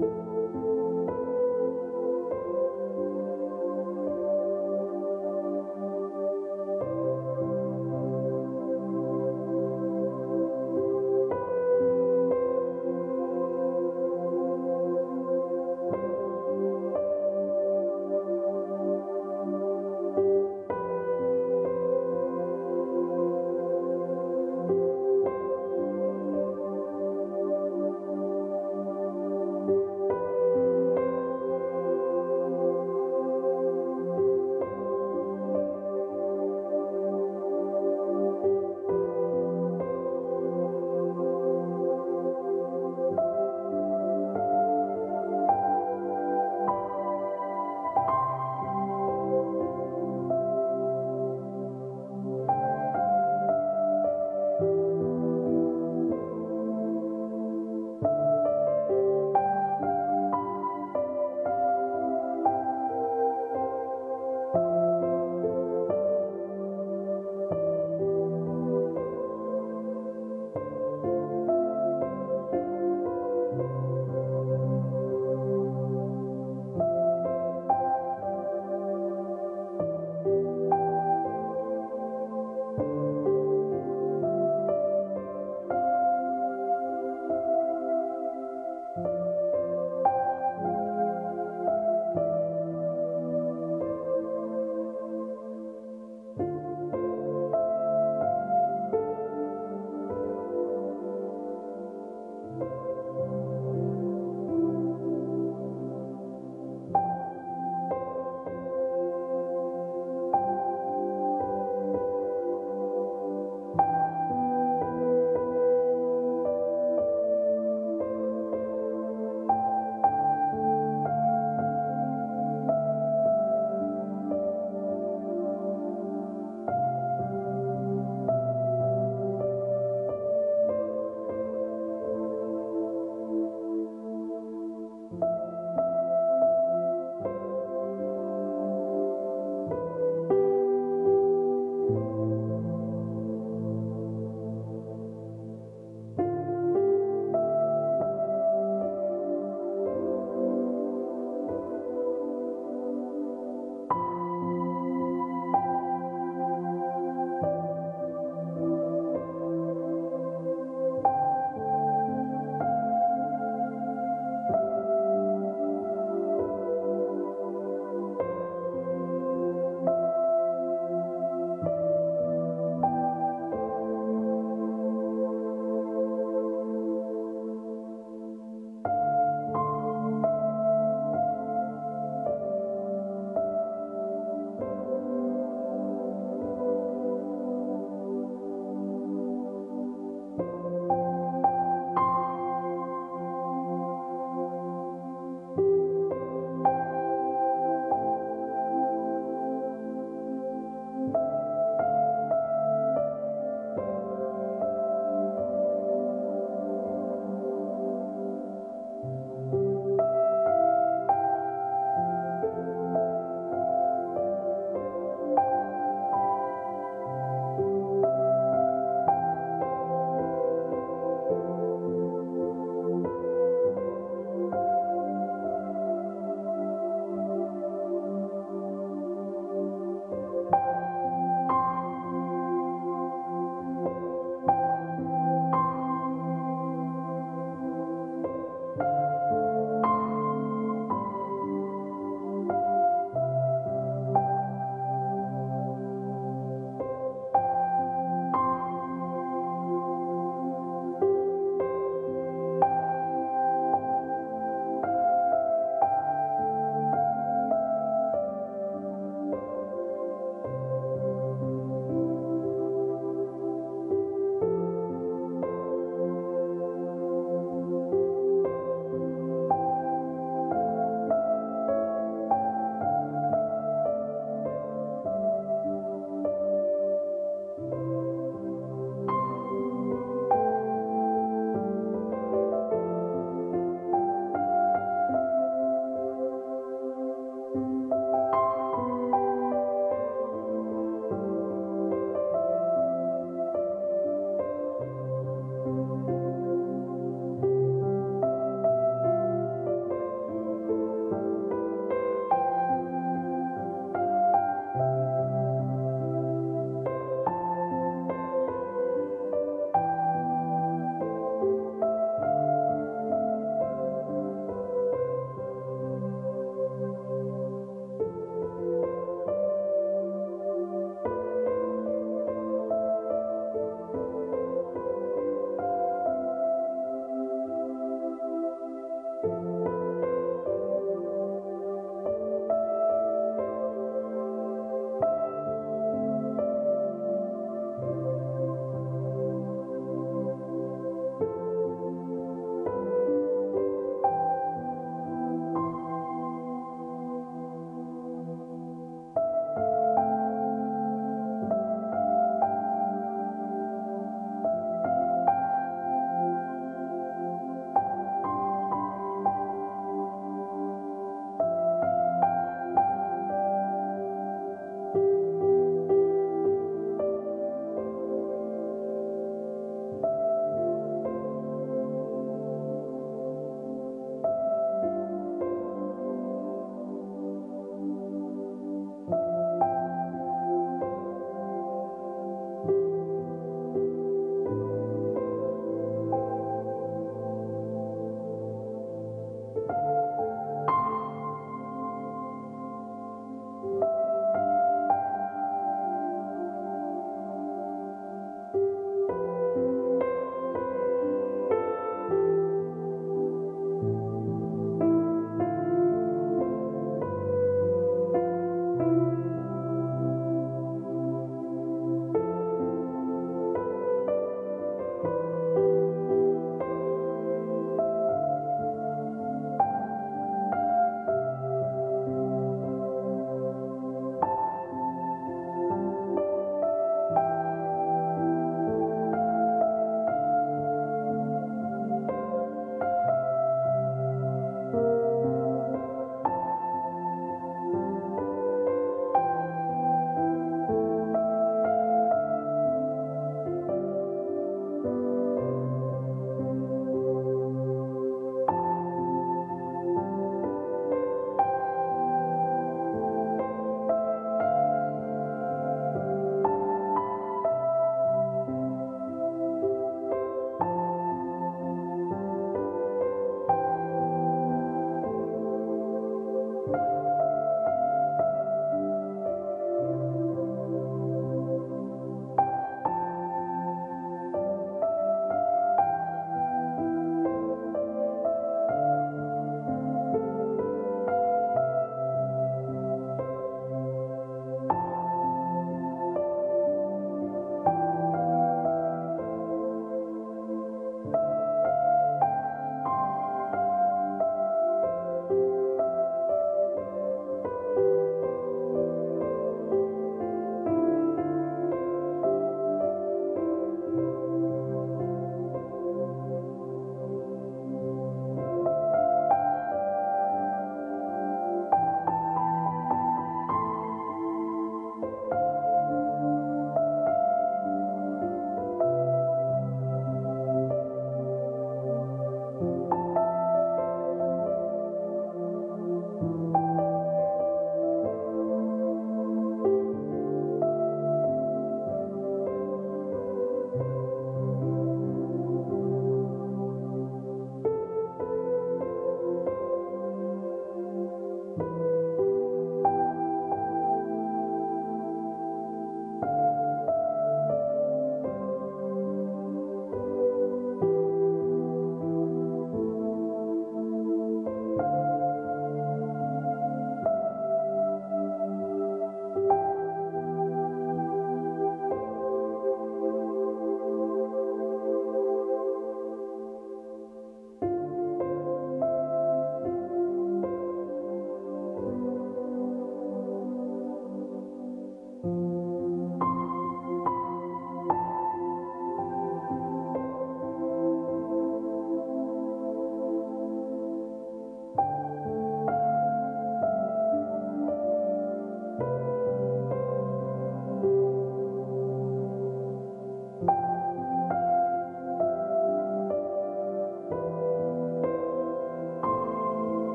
Música